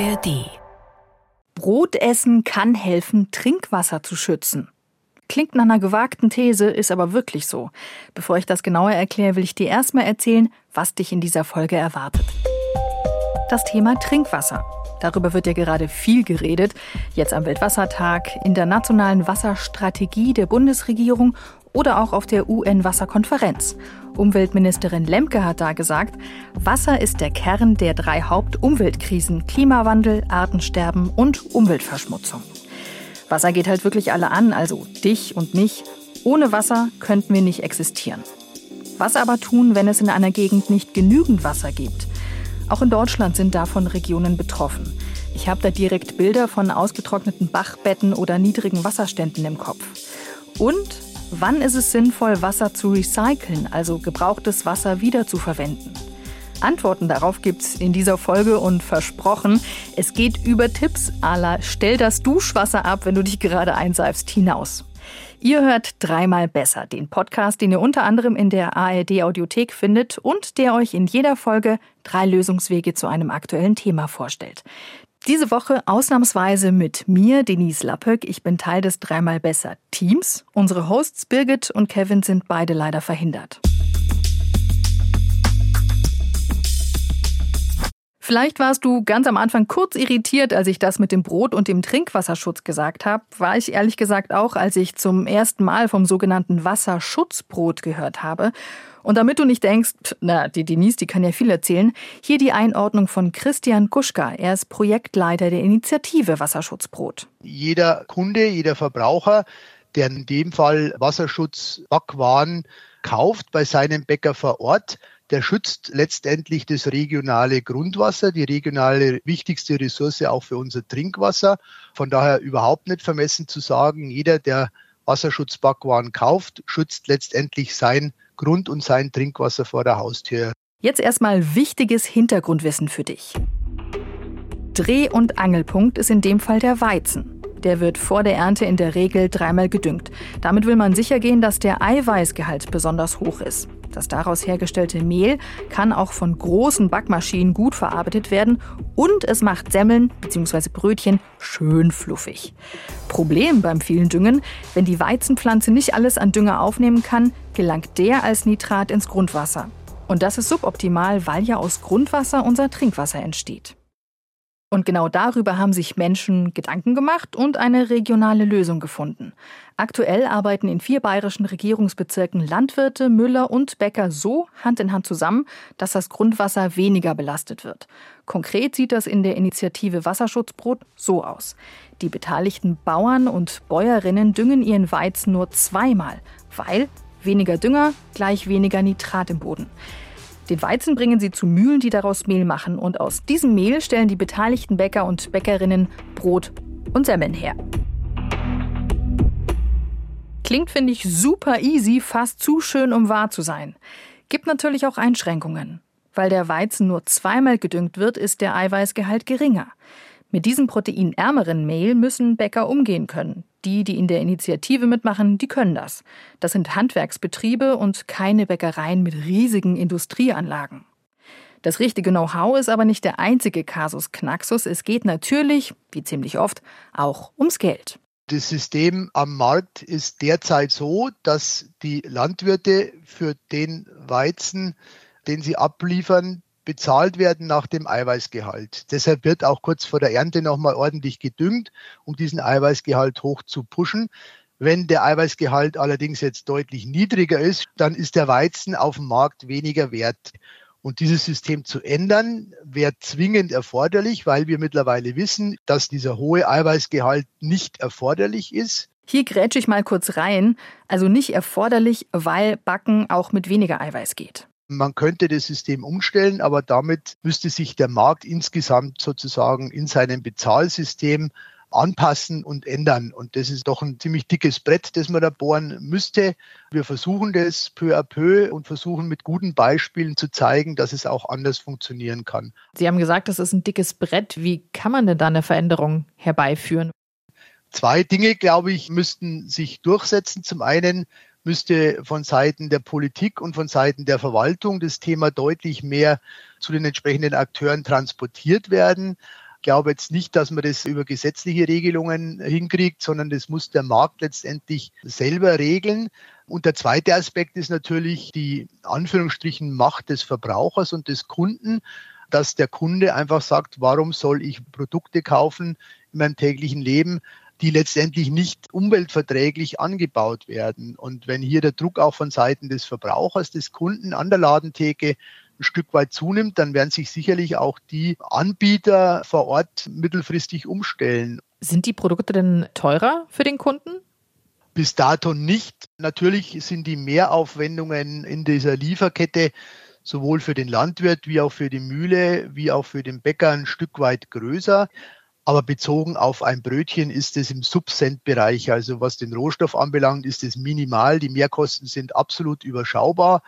ARD. Brotessen kann helfen, Trinkwasser zu schützen. Klingt nach einer gewagten These, ist aber wirklich so. Bevor ich das genauer erkläre, will ich dir erstmal erzählen, was dich in dieser Folge erwartet. Das Thema Trinkwasser. Darüber wird ja gerade viel geredet. Jetzt am Weltwassertag, in der nationalen Wasserstrategie der Bundesregierung oder auch auf der UN-Wasserkonferenz. Umweltministerin Lemke hat da gesagt, Wasser ist der Kern der drei Hauptumweltkrisen Klimawandel, Artensterben und Umweltverschmutzung. Wasser geht halt wirklich alle an, also dich und mich. Ohne Wasser könnten wir nicht existieren. Was aber tun, wenn es in einer Gegend nicht genügend Wasser gibt? Auch in Deutschland sind davon Regionen betroffen. Ich habe da direkt Bilder von ausgetrockneten Bachbetten oder niedrigen Wasserständen im Kopf. Und Wann ist es sinnvoll, Wasser zu recyceln, also gebrauchtes Wasser wiederzuverwenden? Antworten darauf gibt's in dieser Folge und versprochen, es geht über Tipps la Stell das Duschwasser ab, wenn du dich gerade einseifst, hinaus. Ihr hört dreimal besser, den Podcast, den ihr unter anderem in der ARD Audiothek findet und der euch in jeder Folge drei Lösungswege zu einem aktuellen Thema vorstellt. Diese Woche ausnahmsweise mit mir, Denise Lappöck. Ich bin Teil des Dreimal Besser Teams. Unsere Hosts Birgit und Kevin sind beide leider verhindert. Vielleicht warst du ganz am Anfang kurz irritiert, als ich das mit dem Brot und dem Trinkwasserschutz gesagt habe. War ich ehrlich gesagt auch, als ich zum ersten Mal vom sogenannten Wasserschutzbrot gehört habe. Und damit du nicht denkst, na, die Denise, die kann ja viel erzählen, hier die Einordnung von Christian Kuschka. Er ist Projektleiter der Initiative Wasserschutzbrot. Jeder Kunde, jeder Verbraucher, der in dem Fall Wasserschutzbackwaren kauft bei seinem Bäcker vor Ort, der schützt letztendlich das regionale Grundwasser, die regionale wichtigste Ressource auch für unser Trinkwasser. Von daher überhaupt nicht vermessen zu sagen, jeder, der Wasserschutzbackwaren kauft, schützt letztendlich sein Grund- und sein Trinkwasser vor der Haustür. Jetzt erstmal wichtiges Hintergrundwissen für dich. Dreh- und Angelpunkt ist in dem Fall der Weizen. Der wird vor der Ernte in der Regel dreimal gedüngt. Damit will man sicher gehen, dass der Eiweißgehalt besonders hoch ist. Das daraus hergestellte Mehl kann auch von großen Backmaschinen gut verarbeitet werden und es macht Semmeln bzw. Brötchen schön fluffig. Problem beim vielen Düngen, wenn die Weizenpflanze nicht alles an Dünger aufnehmen kann, gelangt der als Nitrat ins Grundwasser. Und das ist suboptimal, weil ja aus Grundwasser unser Trinkwasser entsteht. Und genau darüber haben sich Menschen Gedanken gemacht und eine regionale Lösung gefunden. Aktuell arbeiten in vier bayerischen Regierungsbezirken Landwirte, Müller und Bäcker so Hand in Hand zusammen, dass das Grundwasser weniger belastet wird. Konkret sieht das in der Initiative Wasserschutzbrot so aus. Die beteiligten Bauern und Bäuerinnen düngen ihren Weizen nur zweimal, weil weniger Dünger gleich weniger Nitrat im Boden. Den Weizen bringen sie zu Mühlen, die daraus Mehl machen. Und aus diesem Mehl stellen die beteiligten Bäcker und Bäckerinnen Brot und Semmeln her. Klingt, finde ich, super easy, fast zu schön, um wahr zu sein. Gibt natürlich auch Einschränkungen. Weil der Weizen nur zweimal gedüngt wird, ist der Eiweißgehalt geringer. Mit diesem proteinärmeren Mehl müssen Bäcker umgehen können. Die, die in der Initiative mitmachen, die können das. Das sind Handwerksbetriebe und keine Bäckereien mit riesigen Industrieanlagen. Das richtige Know-how ist aber nicht der einzige Kasus Knaxus. Es geht natürlich, wie ziemlich oft, auch ums Geld. Das System am Markt ist derzeit so, dass die Landwirte für den Weizen, den sie abliefern, bezahlt werden nach dem Eiweißgehalt. Deshalb wird auch kurz vor der Ernte nochmal ordentlich gedüngt, um diesen Eiweißgehalt hoch zu pushen. Wenn der Eiweißgehalt allerdings jetzt deutlich niedriger ist, dann ist der Weizen auf dem Markt weniger wert. Und dieses System zu ändern, wäre zwingend erforderlich, weil wir mittlerweile wissen, dass dieser hohe Eiweißgehalt nicht erforderlich ist. Hier grätsche ich mal kurz rein. Also nicht erforderlich, weil Backen auch mit weniger Eiweiß geht. Man könnte das System umstellen, aber damit müsste sich der Markt insgesamt sozusagen in seinem Bezahlsystem anpassen und ändern. Und das ist doch ein ziemlich dickes Brett, das man da bohren müsste. Wir versuchen das peu à peu und versuchen mit guten Beispielen zu zeigen, dass es auch anders funktionieren kann. Sie haben gesagt, das ist ein dickes Brett. Wie kann man denn da eine Veränderung herbeiführen? Zwei Dinge, glaube ich, müssten sich durchsetzen. Zum einen müsste von Seiten der Politik und von Seiten der Verwaltung das Thema deutlich mehr zu den entsprechenden Akteuren transportiert werden. glaube jetzt nicht, dass man das über gesetzliche Regelungen hinkriegt, sondern das muss der Markt letztendlich selber regeln. Und der zweite Aspekt ist natürlich die Anführungsstrichen Macht des Verbrauchers und des Kunden, dass der Kunde einfach sagt, warum soll ich Produkte kaufen in meinem täglichen Leben, die letztendlich nicht umweltverträglich angebaut werden. Und wenn hier der Druck auch von Seiten des Verbrauchers, des Kunden an der Ladentheke ein Stück weit zunimmt, dann werden sich sicherlich auch die Anbieter vor Ort mittelfristig umstellen. Sind die Produkte denn teurer für den Kunden? Bis dato nicht. Natürlich sind die Mehraufwendungen in dieser Lieferkette sowohl für den Landwirt wie auch für die Mühle wie auch für den Bäcker ein Stück weit größer. Aber bezogen auf ein Brötchen ist es im Subcent-Bereich, also was den Rohstoff anbelangt, ist es minimal. Die Mehrkosten sind absolut überschaubar.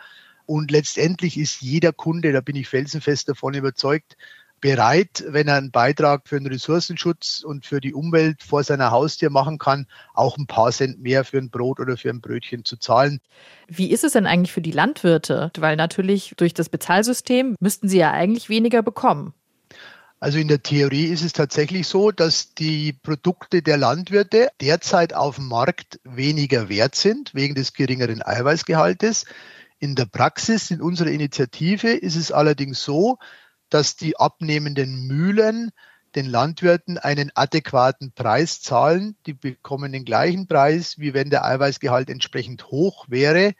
Und letztendlich ist jeder Kunde, da bin ich felsenfest davon überzeugt, bereit, wenn er einen Beitrag für den Ressourcenschutz und für die Umwelt vor seiner Haustür machen kann, auch ein paar Cent mehr für ein Brot oder für ein Brötchen zu zahlen. Wie ist es denn eigentlich für die Landwirte? Weil natürlich durch das Bezahlsystem müssten sie ja eigentlich weniger bekommen. Also in der Theorie ist es tatsächlich so, dass die Produkte der Landwirte derzeit auf dem Markt weniger wert sind, wegen des geringeren Eiweißgehaltes. In der Praxis, in unserer Initiative, ist es allerdings so, dass die abnehmenden Mühlen den Landwirten einen adäquaten Preis zahlen. Die bekommen den gleichen Preis, wie wenn der Eiweißgehalt entsprechend hoch wäre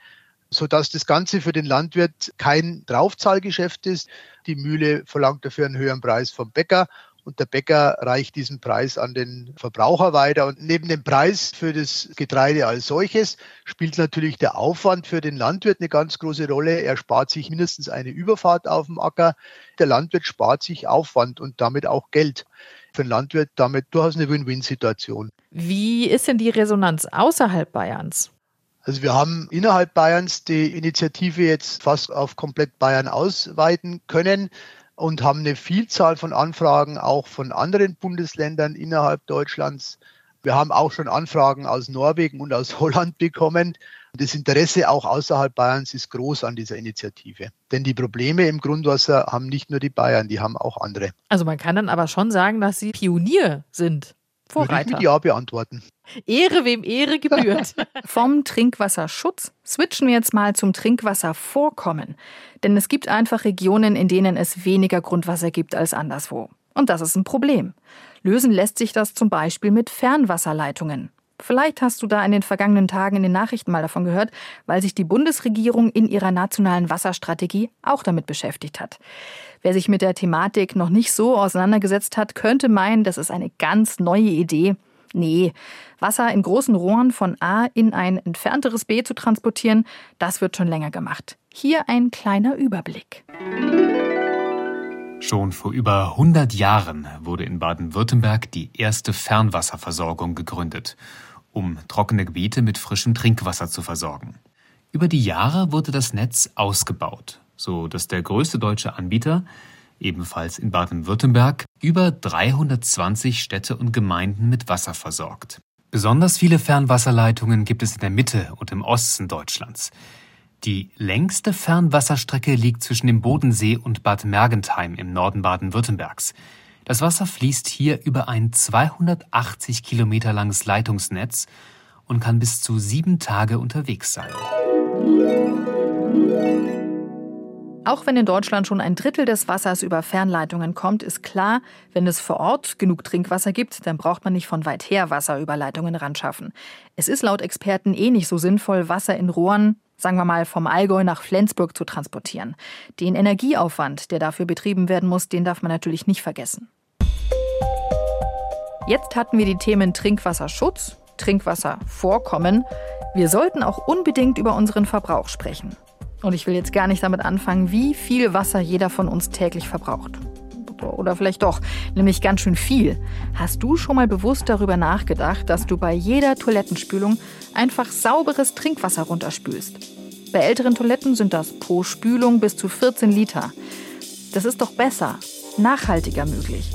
sodass das Ganze für den Landwirt kein Draufzahlgeschäft ist. Die Mühle verlangt dafür einen höheren Preis vom Bäcker und der Bäcker reicht diesen Preis an den Verbraucher weiter. Und neben dem Preis für das Getreide als solches spielt natürlich der Aufwand für den Landwirt eine ganz große Rolle. Er spart sich mindestens eine Überfahrt auf dem Acker. Der Landwirt spart sich Aufwand und damit auch Geld. Für den Landwirt damit durchaus eine Win-Win-Situation. Wie ist denn die Resonanz außerhalb Bayerns? Also wir haben innerhalb Bayerns die Initiative jetzt fast auf komplett Bayern ausweiten können und haben eine Vielzahl von Anfragen auch von anderen Bundesländern innerhalb Deutschlands. Wir haben auch schon Anfragen aus Norwegen und aus Holland bekommen. Das Interesse auch außerhalb Bayerns ist groß an dieser Initiative. Denn die Probleme im Grundwasser haben nicht nur die Bayern, die haben auch andere. Also man kann dann aber schon sagen, dass Sie Pionier sind. Vorreiter. Würde ich mit Ja beantworten. Ehre, wem Ehre gebührt. Vom Trinkwasserschutz switchen wir jetzt mal zum Trinkwasservorkommen. Denn es gibt einfach Regionen, in denen es weniger Grundwasser gibt als anderswo. Und das ist ein Problem. Lösen lässt sich das zum Beispiel mit Fernwasserleitungen. Vielleicht hast du da in den vergangenen Tagen in den Nachrichten mal davon gehört, weil sich die Bundesregierung in ihrer nationalen Wasserstrategie auch damit beschäftigt hat. Wer sich mit der Thematik noch nicht so auseinandergesetzt hat, könnte meinen, das ist eine ganz neue Idee. Nee, Wasser in großen Rohren von A in ein entfernteres B zu transportieren, das wird schon länger gemacht. Hier ein kleiner Überblick. Schon vor über 100 Jahren wurde in Baden-Württemberg die erste Fernwasserversorgung gegründet, um trockene Gebiete mit frischem Trinkwasser zu versorgen. Über die Jahre wurde das Netz ausgebaut, so dass der größte deutsche Anbieter, ebenfalls in Baden-Württemberg, über 320 Städte und Gemeinden mit Wasser versorgt. Besonders viele Fernwasserleitungen gibt es in der Mitte und im Osten Deutschlands. Die längste Fernwasserstrecke liegt zwischen dem Bodensee und Bad Mergentheim im Norden Baden-Württembergs. Das Wasser fließt hier über ein 280 Kilometer langes Leitungsnetz und kann bis zu sieben Tage unterwegs sein. Auch wenn in Deutschland schon ein Drittel des Wassers über Fernleitungen kommt, ist klar, wenn es vor Ort genug Trinkwasser gibt, dann braucht man nicht von weit her Wasser über Leitungen ranschaffen. Es ist laut Experten eh nicht so sinnvoll, Wasser in Rohren, sagen wir mal vom Allgäu nach Flensburg zu transportieren. Den Energieaufwand, der dafür betrieben werden muss, den darf man natürlich nicht vergessen. Jetzt hatten wir die Themen Trinkwasserschutz, Trinkwasservorkommen. Wir sollten auch unbedingt über unseren Verbrauch sprechen. Und ich will jetzt gar nicht damit anfangen, wie viel Wasser jeder von uns täglich verbraucht. Oder vielleicht doch, nämlich ganz schön viel. Hast du schon mal bewusst darüber nachgedacht, dass du bei jeder Toilettenspülung einfach sauberes Trinkwasser runterspülst? Bei älteren Toiletten sind das pro Spülung bis zu 14 Liter. Das ist doch besser, nachhaltiger möglich.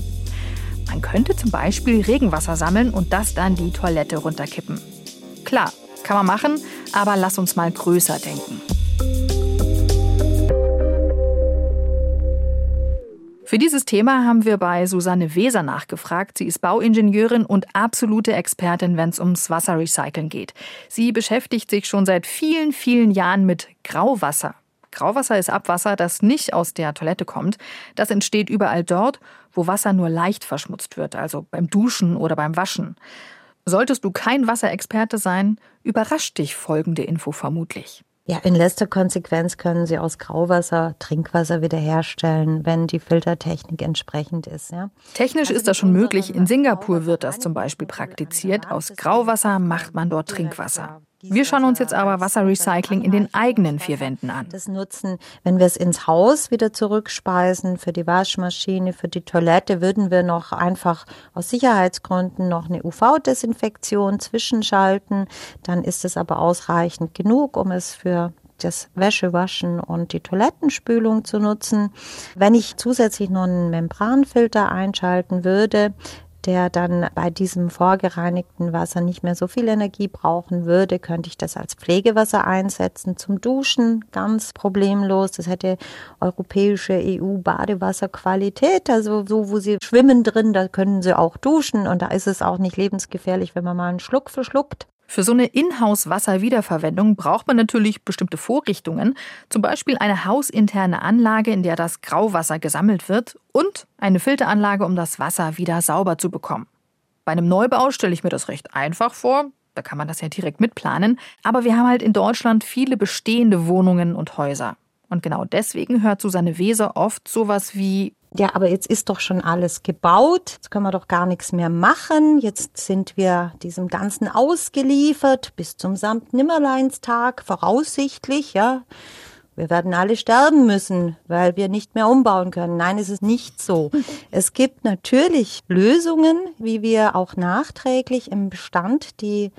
Man könnte zum Beispiel Regenwasser sammeln und das dann die Toilette runterkippen. Klar, kann man machen, aber lass uns mal größer denken. Für dieses Thema haben wir bei Susanne Weser nachgefragt. Sie ist Bauingenieurin und absolute Expertin, wenn es ums Wasserrecyceln geht. Sie beschäftigt sich schon seit vielen, vielen Jahren mit Grauwasser. Grauwasser ist Abwasser, das nicht aus der Toilette kommt. Das entsteht überall dort, wo Wasser nur leicht verschmutzt wird, also beim Duschen oder beim Waschen. Solltest du kein Wasserexperte sein, überrascht dich folgende Info vermutlich. Ja, in letzter Konsequenz können Sie aus Grauwasser Trinkwasser wiederherstellen, wenn die Filtertechnik entsprechend ist. Ja. Technisch also ist das schon möglich. In Singapur wird das zum Beispiel praktiziert. Aus Grauwasser macht man dort Trinkwasser. Wir schauen uns jetzt aber Wasserrecycling in den eigenen vier Wänden an. Das nutzen, wenn wir es ins Haus wieder zurückspeisen, für die Waschmaschine, für die Toilette, würden wir noch einfach aus Sicherheitsgründen noch eine UV-Desinfektion zwischenschalten. Dann ist es aber ausreichend genug, um es für das Wäschewaschen und die Toilettenspülung zu nutzen. Wenn ich zusätzlich noch einen Membranfilter einschalten würde, der dann bei diesem vorgereinigten Wasser nicht mehr so viel Energie brauchen würde, könnte ich das als Pflegewasser einsetzen zum Duschen, ganz problemlos. Das hätte europäische EU-Badewasserqualität, also so, wo Sie schwimmen drin, da können Sie auch duschen und da ist es auch nicht lebensgefährlich, wenn man mal einen Schluck verschluckt. Für so eine Inhouse-Wasserwiederverwendung braucht man natürlich bestimmte Vorrichtungen, zum Beispiel eine hausinterne Anlage, in der das Grauwasser gesammelt wird und eine Filteranlage, um das Wasser wieder sauber zu bekommen. Bei einem Neubau stelle ich mir das recht einfach vor, da kann man das ja direkt mitplanen, aber wir haben halt in Deutschland viele bestehende Wohnungen und Häuser. Und genau deswegen hört Susanne Weser oft sowas wie ja, aber jetzt ist doch schon alles gebaut, jetzt können wir doch gar nichts mehr machen, jetzt sind wir diesem Ganzen ausgeliefert bis zum Samt-Nimmerleinstag, voraussichtlich, ja. Wir werden alle sterben müssen, weil wir nicht mehr umbauen können. Nein, es ist nicht so. Es gibt natürlich Lösungen, wie wir auch nachträglich im Bestand die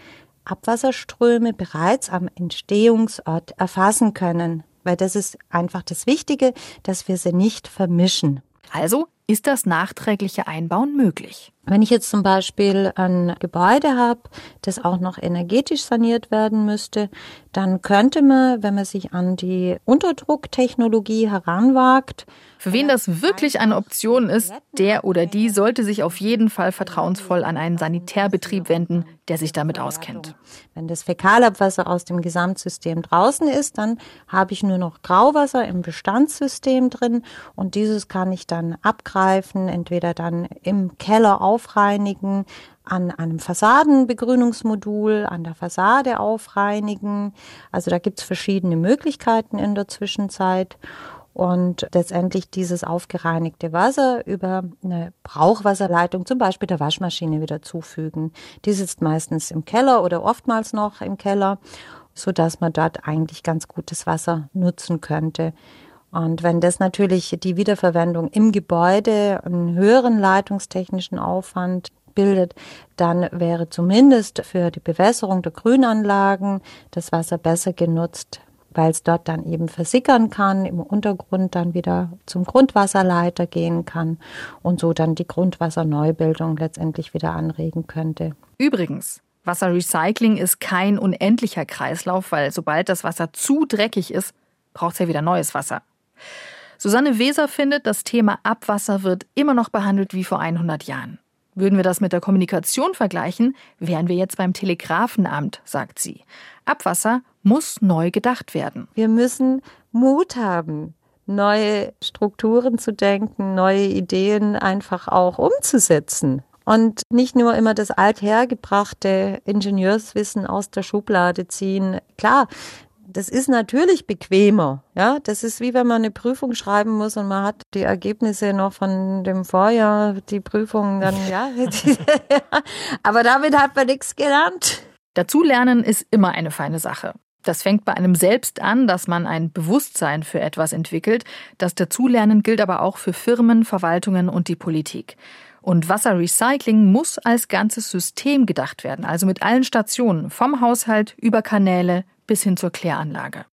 Abwasserströme bereits am Entstehungsort erfassen können. Weil das ist einfach das Wichtige, dass wir sie nicht vermischen. Also ist das nachträgliche Einbauen möglich. Wenn ich jetzt zum Beispiel ein Gebäude habe, das auch noch energetisch saniert werden müsste, dann könnte man, wenn man sich an die Unterdrucktechnologie heranwagt, für wen das wirklich eine Option ist, der oder die sollte sich auf jeden Fall vertrauensvoll an einen Sanitärbetrieb wenden, der sich damit auskennt. Wenn das Fäkalabwasser aus dem Gesamtsystem draußen ist, dann habe ich nur noch Grauwasser im Bestandssystem drin und dieses kann ich dann abgreifen, entweder dann im Keller aufreinigen, an einem Fassadenbegrünungsmodul, an der Fassade aufreinigen. Also da gibt es verschiedene Möglichkeiten in der Zwischenzeit und letztendlich dieses aufgereinigte Wasser über eine Brauchwasserleitung, zum Beispiel der Waschmaschine, wieder zufügen. Die sitzt meistens im Keller oder oftmals noch im Keller, so dass man dort eigentlich ganz gutes Wasser nutzen könnte. Und wenn das natürlich die Wiederverwendung im Gebäude einen höheren leitungstechnischen Aufwand bildet, dann wäre zumindest für die Bewässerung der Grünanlagen das Wasser besser genutzt, weil es dort dann eben versickern kann, im Untergrund dann wieder zum Grundwasserleiter gehen kann und so dann die Grundwasserneubildung letztendlich wieder anregen könnte. Übrigens, Wasserrecycling ist kein unendlicher Kreislauf, weil sobald das Wasser zu dreckig ist, braucht es ja wieder neues Wasser. Susanne Weser findet, das Thema Abwasser wird immer noch behandelt wie vor 100 Jahren. Würden wir das mit der Kommunikation vergleichen, wären wir jetzt beim Telegrafenamt, sagt sie. Abwasser muss neu gedacht werden. Wir müssen Mut haben, neue Strukturen zu denken, neue Ideen einfach auch umzusetzen. Und nicht nur immer das althergebrachte Ingenieurswissen aus der Schublade ziehen. Klar, das ist natürlich bequemer. Ja, das ist wie wenn man eine Prüfung schreiben muss und man hat die Ergebnisse noch von dem Vorjahr, die Prüfung dann, ja. Aber damit hat man nichts gelernt. Dazulernen ist immer eine feine Sache. Das fängt bei einem selbst an, dass man ein Bewusstsein für etwas entwickelt. Das Dazulernen gilt aber auch für Firmen, Verwaltungen und die Politik. Und Wasserrecycling muss als ganzes System gedacht werden, also mit allen Stationen, vom Haushalt über Kanäle bis hin zur Kläranlage.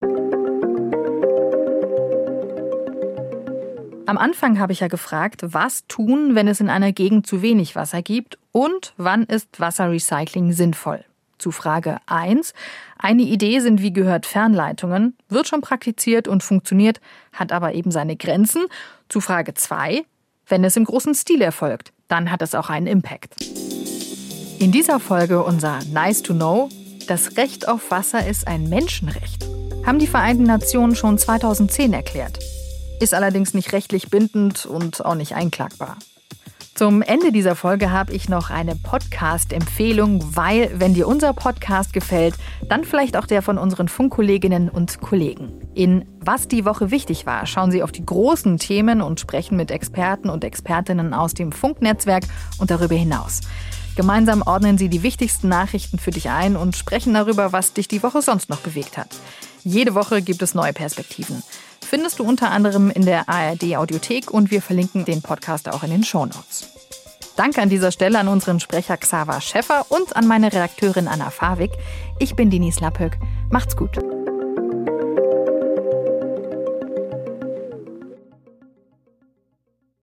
Am Anfang habe ich ja gefragt, was tun, wenn es in einer Gegend zu wenig Wasser gibt und wann ist Wasserrecycling sinnvoll. Zu Frage 1. Eine Idee sind wie gehört Fernleitungen, wird schon praktiziert und funktioniert, hat aber eben seine Grenzen. Zu Frage 2. Wenn es im großen Stil erfolgt, dann hat es auch einen Impact. In dieser Folge unser Nice to Know, das Recht auf Wasser ist ein Menschenrecht, haben die Vereinten Nationen schon 2010 erklärt. Ist allerdings nicht rechtlich bindend und auch nicht einklagbar. Zum Ende dieser Folge habe ich noch eine Podcast-Empfehlung, weil, wenn dir unser Podcast gefällt, dann vielleicht auch der von unseren Funkkolleginnen und Kollegen. In Was die Woche wichtig war, schauen sie auf die großen Themen und sprechen mit Experten und Expertinnen aus dem Funknetzwerk und darüber hinaus. Gemeinsam ordnen sie die wichtigsten Nachrichten für dich ein und sprechen darüber, was dich die Woche sonst noch bewegt hat. Jede Woche gibt es neue Perspektiven. Findest du unter anderem in der ARD Audiothek und wir verlinken den Podcast auch in den Shownotes. Danke an dieser Stelle an unseren Sprecher Xaver Schäffer und an meine Redakteurin Anna Fawig. Ich bin Denise Lappöck. Macht's gut.